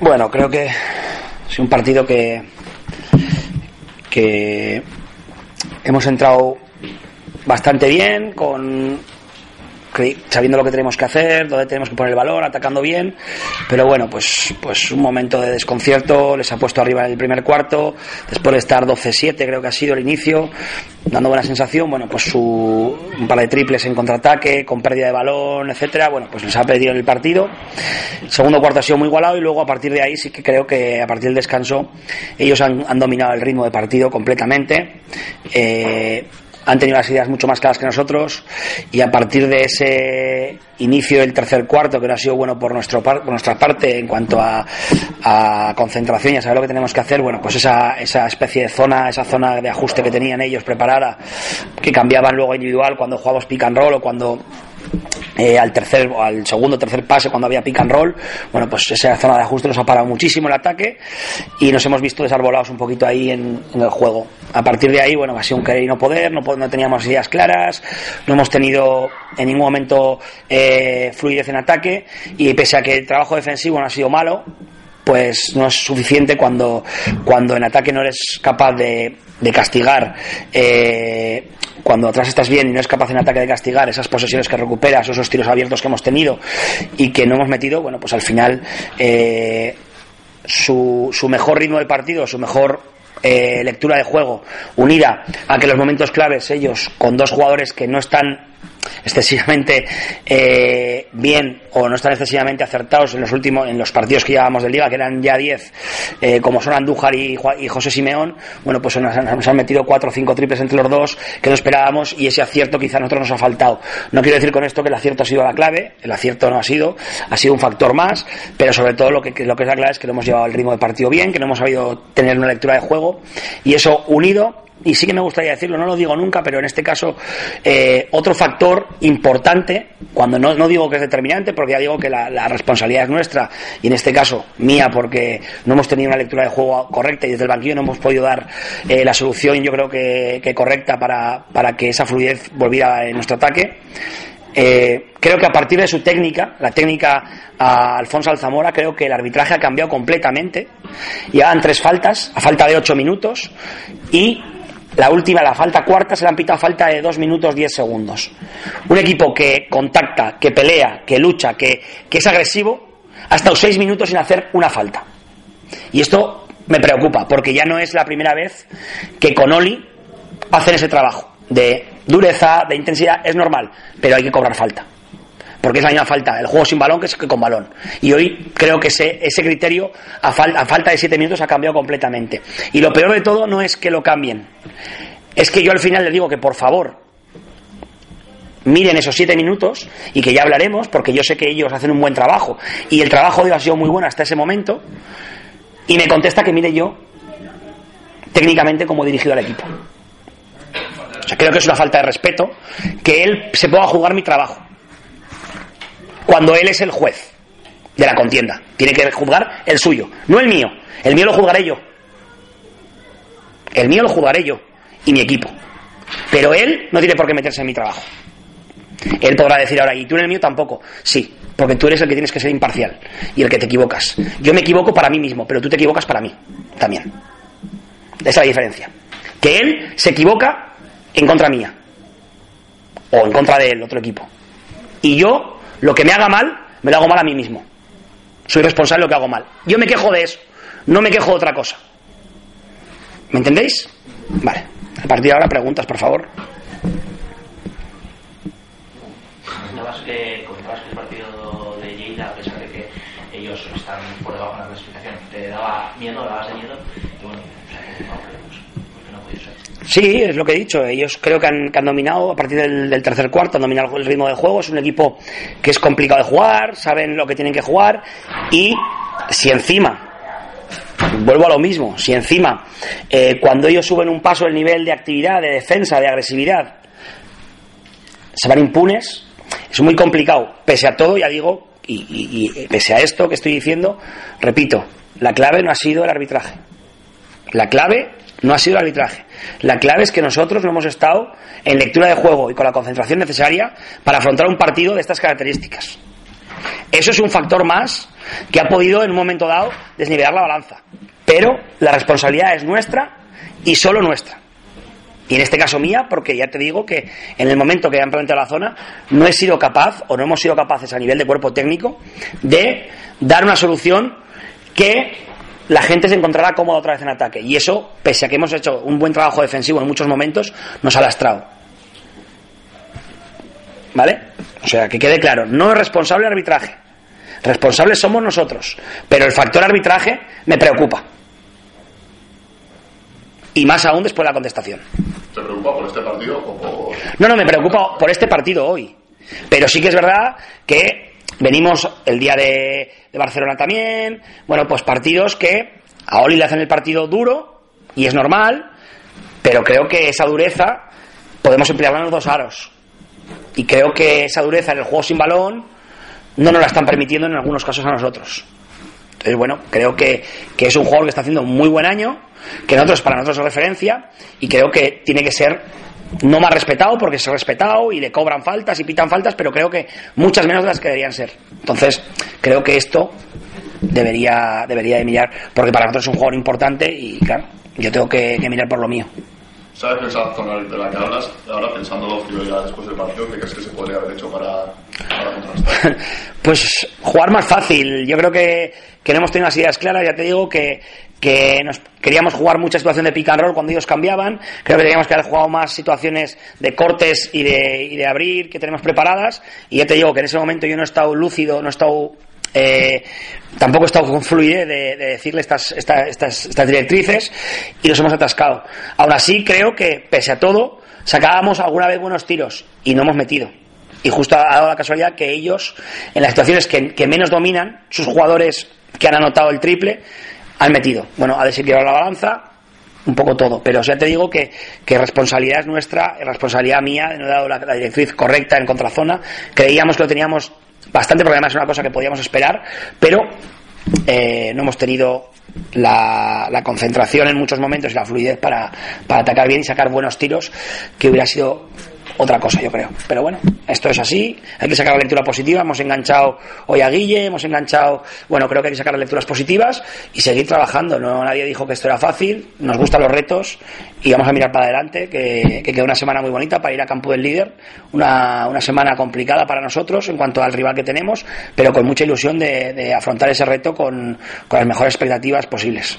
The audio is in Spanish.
Bueno, creo que es un partido que, que hemos entrado bastante bien, con sabiendo lo que tenemos que hacer, dónde tenemos que poner el valor, atacando bien, pero bueno, pues, pues un momento de desconcierto, les ha puesto arriba en el primer cuarto, después de estar 12-7 creo que ha sido el inicio, dando buena sensación, bueno, pues su, un par de triples en contraataque, con pérdida de balón, etcétera, bueno, pues les ha perdido el partido. El segundo cuarto ha sido muy igualado y luego a partir de ahí sí que creo que a partir del descanso ellos han, han dominado el ritmo de partido completamente. Eh, han tenido las ideas mucho más claras que nosotros y a partir de ese inicio del tercer cuarto, que no ha sido bueno por, nuestro por nuestra parte en cuanto a, a, concentración y a saber lo que tenemos que hacer, bueno, pues esa, esa especie de zona, esa zona de ajuste que tenían ellos preparada, que cambiaban luego individual cuando jugábamos pick and roll o cuando eh, al tercer al segundo tercer pase cuando había pick and roll. Bueno pues esa zona de ajuste nos ha parado muchísimo el ataque y nos hemos visto desarbolados un poquito ahí en, en el juego. A partir de ahí bueno ha sido un querer y no poder no, no teníamos ideas claras no hemos tenido en ningún momento eh, fluidez en ataque y pese a que el trabajo defensivo no ha sido malo pues no es suficiente cuando, cuando en ataque no eres capaz de, de castigar eh, cuando atrás estás bien y no es capaz en ataque de castigar esas posesiones que recuperas, esos tiros abiertos que hemos tenido y que no hemos metido, bueno, pues al final eh, su, su mejor ritmo de partido, su mejor eh, lectura de juego, unida a que los momentos claves ellos, con dos jugadores que no están excesivamente eh, bien o no están excesivamente acertados en los últimos en los partidos que llevábamos de liga que eran ya 10 eh, como son Andújar y, José Simeón bueno pues nos, han metido cuatro o cinco triples entre los dos que no esperábamos y ese acierto quizá a nosotros nos ha faltado. No quiero decir con esto que el acierto ha sido la clave el acierto no ha sido ha sido un factor más pero sobre todo lo que, lo que es la clave es que no hemos llevado el ritmo de partido bien que no hemos sabido tener una lectura de juego y eso unido y sí que me gustaría decirlo, no lo digo nunca, pero en este caso eh, otro factor importante, cuando no, no, digo que es determinante, porque ya digo que la, responsabilidad es nuestra, y en este caso mía, porque no hemos tenido una lectura de juego correcta y desde el banquillo no hemos podido dar eh, la solución, yo creo que, correcta para, para, que esa fluidez volviera en nuestro ataque. Eh, creo que a partir de su técnica, la técnica a Alfonso Alzamora, creo que el arbitraje ha cambiado completamente. Llevan tres faltas, a falta de ocho minutos, y la última, la falta cuarta, se le han pitado falta de 2 minutos 10 segundos. Un equipo que contacta, que pelea, que lucha, que, que es agresivo, ha estado 6 minutos sin hacer una falta. Y esto me preocupa, porque ya no es la primera vez que con Oli hacen ese trabajo de dureza, de intensidad, es normal, pero hay que cobrar falta porque es la misma falta, el juego sin balón que es que con balón. Y hoy creo que ese, ese criterio, a, a falta de siete minutos, ha cambiado completamente. Y lo peor de todo no es que lo cambien, es que yo al final le digo que por favor miren esos siete minutos y que ya hablaremos, porque yo sé que ellos hacen un buen trabajo y el trabajo de ellos ha sido muy bueno hasta ese momento. Y me contesta que mire yo técnicamente como dirigido al equipo. O sea, creo que es una falta de respeto que él se pueda jugar mi trabajo cuando él es el juez de la contienda. Tiene que juzgar el suyo, no el mío. El mío lo juzgaré yo. El mío lo juzgaré yo y mi equipo. Pero él no tiene por qué meterse en mi trabajo. Él podrá decir ahora, y tú en el mío tampoco. Sí, porque tú eres el que tienes que ser imparcial y el que te equivocas. Yo me equivoco para mí mismo, pero tú te equivocas para mí también. Esa es la diferencia. Que él se equivoca en contra mía o en contra del otro equipo. Y yo lo que me haga mal, me lo hago mal a mí mismo. Soy responsable de lo que hago mal. Yo me quejo de eso, no me quejo de otra cosa. ¿Me entendéis? Vale. A partir de ahora, preguntas, por favor. Comentabas que, comentabas que el partido de Lleida, a pesar de que ellos están por debajo de la clasificación, te daba miedo, dabas de miedo, y bueno, Sí, es lo que he dicho. Ellos creo que han, que han dominado a partir del, tercer cuarto, han dominado el ritmo del juego. Es un equipo que es complicado de jugar, saben lo que tienen que jugar y si encima vuelvo a lo mismo, si encima eh, cuando ellos suben un paso el nivel de actividad, de defensa, de agresividad, se van impunes, es muy complicado. Pese a todo, ya digo, y, y pese a esto que estoy diciendo, repito, la clave no ha sido el arbitraje. La clave no ha sido el arbitraje. La clave es que nosotros no hemos estado en lectura de juego y con la concentración necesaria para afrontar un partido de estas características. Eso es un factor más que ha podido en un momento dado desnivelar la balanza. Pero la responsabilidad es nuestra y solo nuestra. Y en este caso mía, porque ya te digo que en el momento que han planteado la zona, no he sido capaz, o no hemos sido capaces a nivel de cuerpo técnico, de dar una solución que la gente se encontrará cómoda otra vez en ataque. Y eso, pese a que hemos hecho un buen trabajo defensivo en muchos momentos, nos ha lastrado. ¿Vale? O sea, que quede claro, no es responsable el arbitraje. Responsables somos nosotros. Pero el factor arbitraje me preocupa. Y más aún después de la contestación. ¿Te preocupa por este partido o por.? No, no, me preocupa por este partido hoy. Pero sí que es verdad que venimos el día de, Barcelona también. Bueno, pues partidos que a Oli le hacen el partido duro y es normal. Pero creo que esa dureza podemos emplearla en los dos aros. Y creo que esa dureza en el juego sin balón no nos la están permitiendo en algunos casos a nosotros. Entonces, bueno, creo que, que es un jugador que está haciendo un muy buen año, que nosotros, para nosotros es referencia, y creo que tiene que ser no más respetado porque es respetado y le cobran faltas y pitan faltas, pero creo que muchas menos de las que deberían ser. Entonces, creo que esto debería, debería de mirar, porque para nosotros es un jugador importante y, claro, yo tengo que, que mirar por lo mío. ¿Sabes esa zona de la que hablas? Ahora pensando ya después del partido, ¿qué crees que se podría haber hecho para, para contrastar? pues jugar más fácil. Yo creo que, que no hemos tenido las ideas claras. Ya te digo que, que nos queríamos jugar mucha situación de pick and roll cuando ellos cambiaban. Creo que teníamos que haber jugado más situaciones de cortes y de, y de abrir que tenemos preparadas. Y ya te digo que en ese momento yo no he estado lúcido, no he estado eh, tampoco he estado con fluidez de, de decirle estas, estas, estas, estas, directrices y nos hemos atascado. Aún así, creo que, pese a todo, sacábamos alguna vez buenos tiros y no hemos metido. Y justo ha dado la casualidad que ellos, en las situaciones que, que menos dominan, sus jugadores que han anotado el triple, han metido. Bueno, ha desequilibrado la balanza, un poco todo. Pero ya te digo que, que responsabilidad es nuestra, responsabilidad mía de no haber dado la, directriz correcta en contrazona. Creíamos que lo teníamos bastante, porque además es una cosa que podíamos esperar, pero eh, no hemos tenido la, la, concentración en muchos momentos y la fluidez para, para atacar bien y sacar buenos tiros, que hubiera sido otra cosa, yo creo. Pero bueno, esto es así, hay que sacar la lectura positiva, hemos enganchado hoy a Guille, hemos enganchado, bueno, creo que hay que sacar las lecturas positivas y seguir trabajando, no nadie dijo que esto era fácil, nos gustan los retos y vamos a mirar para adelante, que, que queda una semana muy bonita para ir a campo del líder, una, una, semana complicada para nosotros en cuanto al rival que tenemos, pero con mucha ilusión de, de afrontar ese reto con, con las mejores expectativas posibles.